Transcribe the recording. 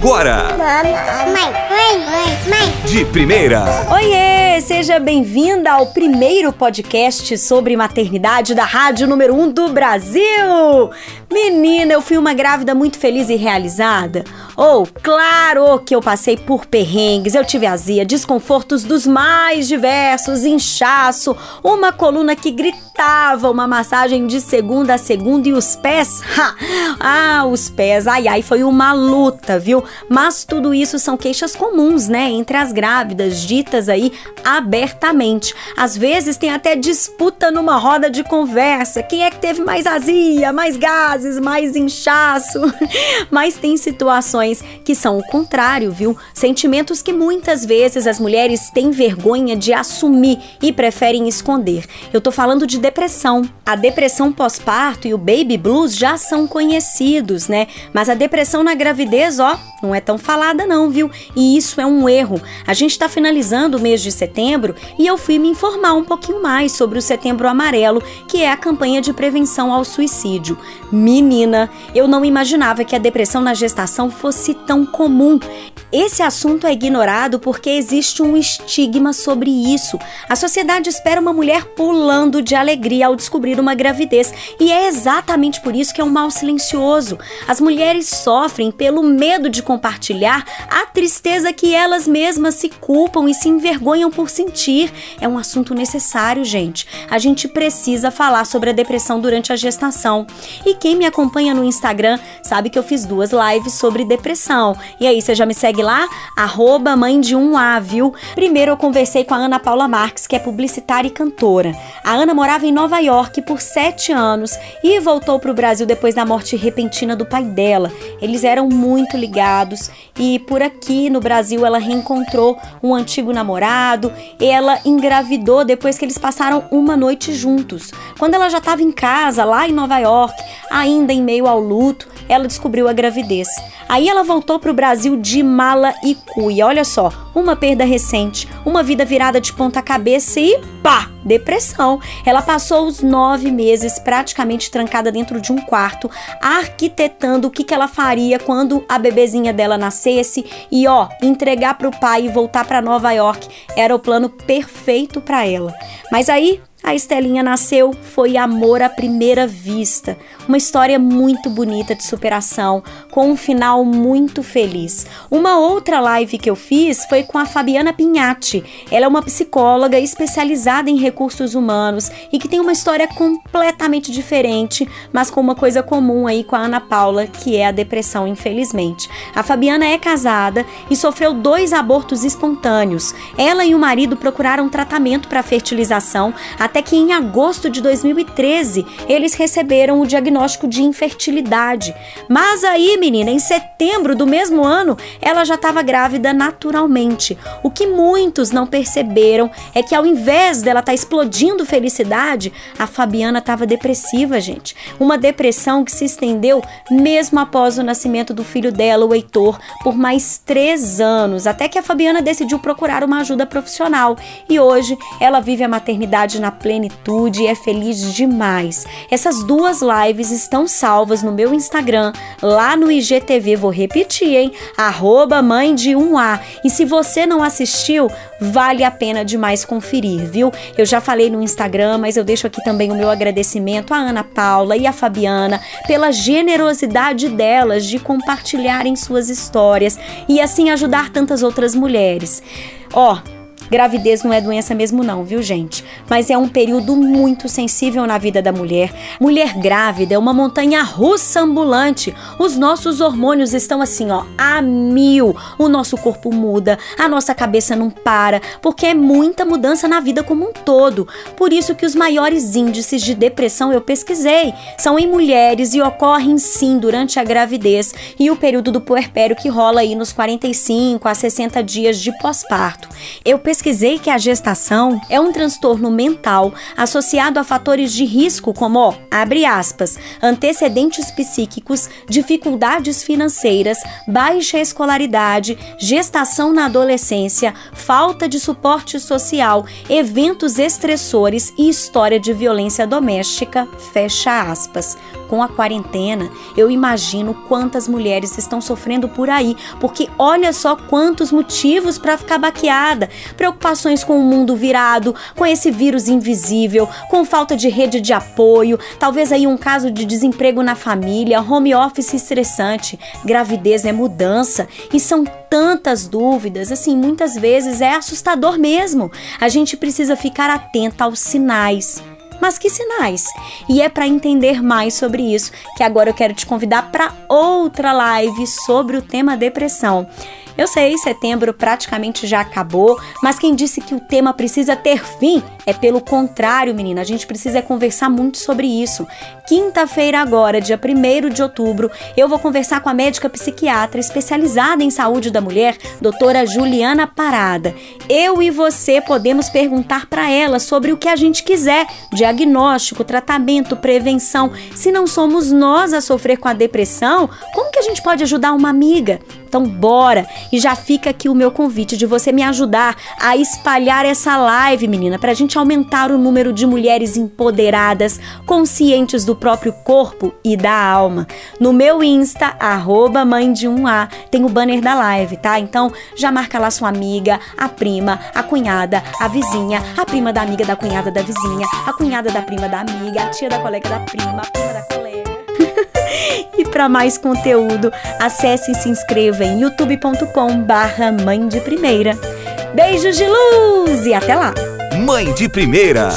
agora. Mãe, mãe. De primeira. Oiê, seja bem-vinda ao primeiro podcast sobre maternidade da Rádio Número 1 um do Brasil. Menina, eu fui uma grávida muito feliz e realizada. Ou, oh, claro que eu passei por perrengues, eu tive azia, desconfortos dos mais diversos, inchaço, uma coluna que gritava, uma massagem de segunda a segunda e os pés, ha! ah, os pés, ai ai, foi uma luta, viu? Mas tudo isso são queixas comuns, né, entre as grávidas, ditas aí abertamente. Às vezes tem até disputa numa roda de conversa, quem é que teve mais azia, mais gases, mais inchaço? Mas tem situações que são o contrário, viu? Sentimentos que muitas vezes as mulheres têm vergonha de assumir e preferem esconder. Eu tô falando de depressão. A depressão pós-parto e o baby blues já são conhecidos, né? Mas a depressão na gravidez, ó, não é tão falada não, viu? E isso é um erro. A gente está finalizando o mês de setembro e eu fui me informar um pouquinho mais sobre o Setembro Amarelo, que é a campanha de prevenção ao suicídio. Menina, eu não imaginava que a depressão na gestação fosse tão comum. Esse assunto é ignorado porque existe um estigma sobre isso. A sociedade espera uma mulher pulando de alegria ao descobrir uma gravidez, e é exatamente por isso que é um mal silencioso. As mulheres sofrem pelo medo de compartilhar a tristeza que elas mesmas se culpam e se envergonham por sentir. É um assunto necessário, gente. A gente precisa falar sobre a depressão durante a gestação. E quem me acompanha no Instagram sabe que eu fiz duas lives sobre depressão. E aí, você já me segue lá? Arroba mãe de um A, viu? Primeiro eu conversei com a Ana Paula Marques, que é publicitária e cantora. A Ana morava em Nova York por sete anos e voltou para o Brasil depois da morte repentina do pai dela. Eles eram muito ligados e por aqui no Brasil ela reencontrou um antigo namorado. Ela engravidou depois que eles passaram uma noite juntos. Quando ela já estava em casa, lá em Nova York, ainda em meio ao luto, ela descobriu a gravidez. Aí ela voltou para o Brasil de mala e cuia. Olha só, uma perda recente, uma vida virada de ponta cabeça e pá, depressão. Ela passou os nove meses praticamente trancada dentro de um quarto, arquitetando o que, que ela faria quando a bebezinha dela nascesse e ó, entregar para o pai e voltar para Nova York era o plano perfeito para ela. Mas aí a Estelinha nasceu, foi amor à primeira vista. Uma história muito bonita de superação, com um final muito feliz. Uma outra live que eu fiz foi com a Fabiana Pinhatti. Ela é uma psicóloga especializada em recursos humanos e que tem uma história completamente diferente, mas com uma coisa comum aí com a Ana Paula, que é a depressão, infelizmente. A Fabiana é casada e sofreu dois abortos espontâneos. Ela e o marido procuraram tratamento para fertilização até que em agosto de 2013 eles receberam o diagnóstico de infertilidade. Mas aí, menina, em setembro do mesmo ano, ela já estava grávida naturalmente. O que muitos não perceberam é que ao invés dela estar tá explodindo felicidade, a Fabiana estava depressiva, gente. Uma depressão que se estendeu mesmo após o nascimento do filho dela, o Heitor, por mais três anos, até que a Fabiana decidiu procurar uma ajuda profissional. E hoje ela vive a maternidade na plenitude é feliz demais. Essas duas lives estão salvas no meu Instagram, lá no IGTV, vou repetir, hein? Arroba mãe de 1A. E se você não assistiu, vale a pena demais conferir, viu? Eu já falei no Instagram, mas eu deixo aqui também o meu agradecimento à Ana Paula e à Fabiana pela generosidade delas de compartilharem suas histórias e assim ajudar tantas outras mulheres. Ó, oh, Gravidez não é doença mesmo não, viu, gente? Mas é um período muito sensível na vida da mulher. Mulher grávida é uma montanha russa ambulante. Os nossos hormônios estão assim, ó, a mil. O nosso corpo muda, a nossa cabeça não para, porque é muita mudança na vida como um todo. Por isso que os maiores índices de depressão eu pesquisei são em mulheres e ocorrem sim durante a gravidez e o período do puerpério que rola aí nos 45 a 60 dias de pós-parto. Eu pesquisei pesquisei que a gestação é um transtorno mental associado a fatores de risco como, ó, abre aspas, antecedentes psíquicos, dificuldades financeiras, baixa escolaridade, gestação na adolescência, falta de suporte social, eventos estressores e história de violência doméstica, fecha aspas com a quarentena, eu imagino quantas mulheres estão sofrendo por aí, porque olha só quantos motivos para ficar baqueada. Preocupações com o mundo virado, com esse vírus invisível, com falta de rede de apoio, talvez aí um caso de desemprego na família, home office estressante, gravidez é mudança e são tantas dúvidas, assim, muitas vezes é assustador mesmo. A gente precisa ficar atenta aos sinais. Mas que sinais? E é para entender mais sobre isso que agora eu quero te convidar para outra live sobre o tema depressão. Eu sei, setembro praticamente já acabou, mas quem disse que o tema precisa ter fim é pelo contrário, menina. A gente precisa conversar muito sobre isso. Quinta-feira, agora, dia 1 de outubro, eu vou conversar com a médica psiquiatra especializada em saúde da mulher, doutora Juliana Parada. Eu e você podemos perguntar para ela sobre o que a gente quiser: diagnóstico, tratamento, prevenção. Se não somos nós a sofrer com a depressão, como que a gente pode ajudar uma amiga? Então, bora! E já fica aqui o meu convite de você me ajudar a espalhar essa live, menina, pra gente aumentar o número de mulheres empoderadas, conscientes do próprio corpo e da alma. No meu Insta, arroba mãe de um A, tem o banner da live, tá? Então, já marca lá sua amiga, a prima, a cunhada, a vizinha, a prima da amiga da cunhada da vizinha, a cunhada da prima da amiga, a tia da colega da prima, a prima da colega. Para mais conteúdo, acesse e se inscreva em youtube.com barra Mãe de Primeira. Beijos de luz e até lá! Mãe de Primeira.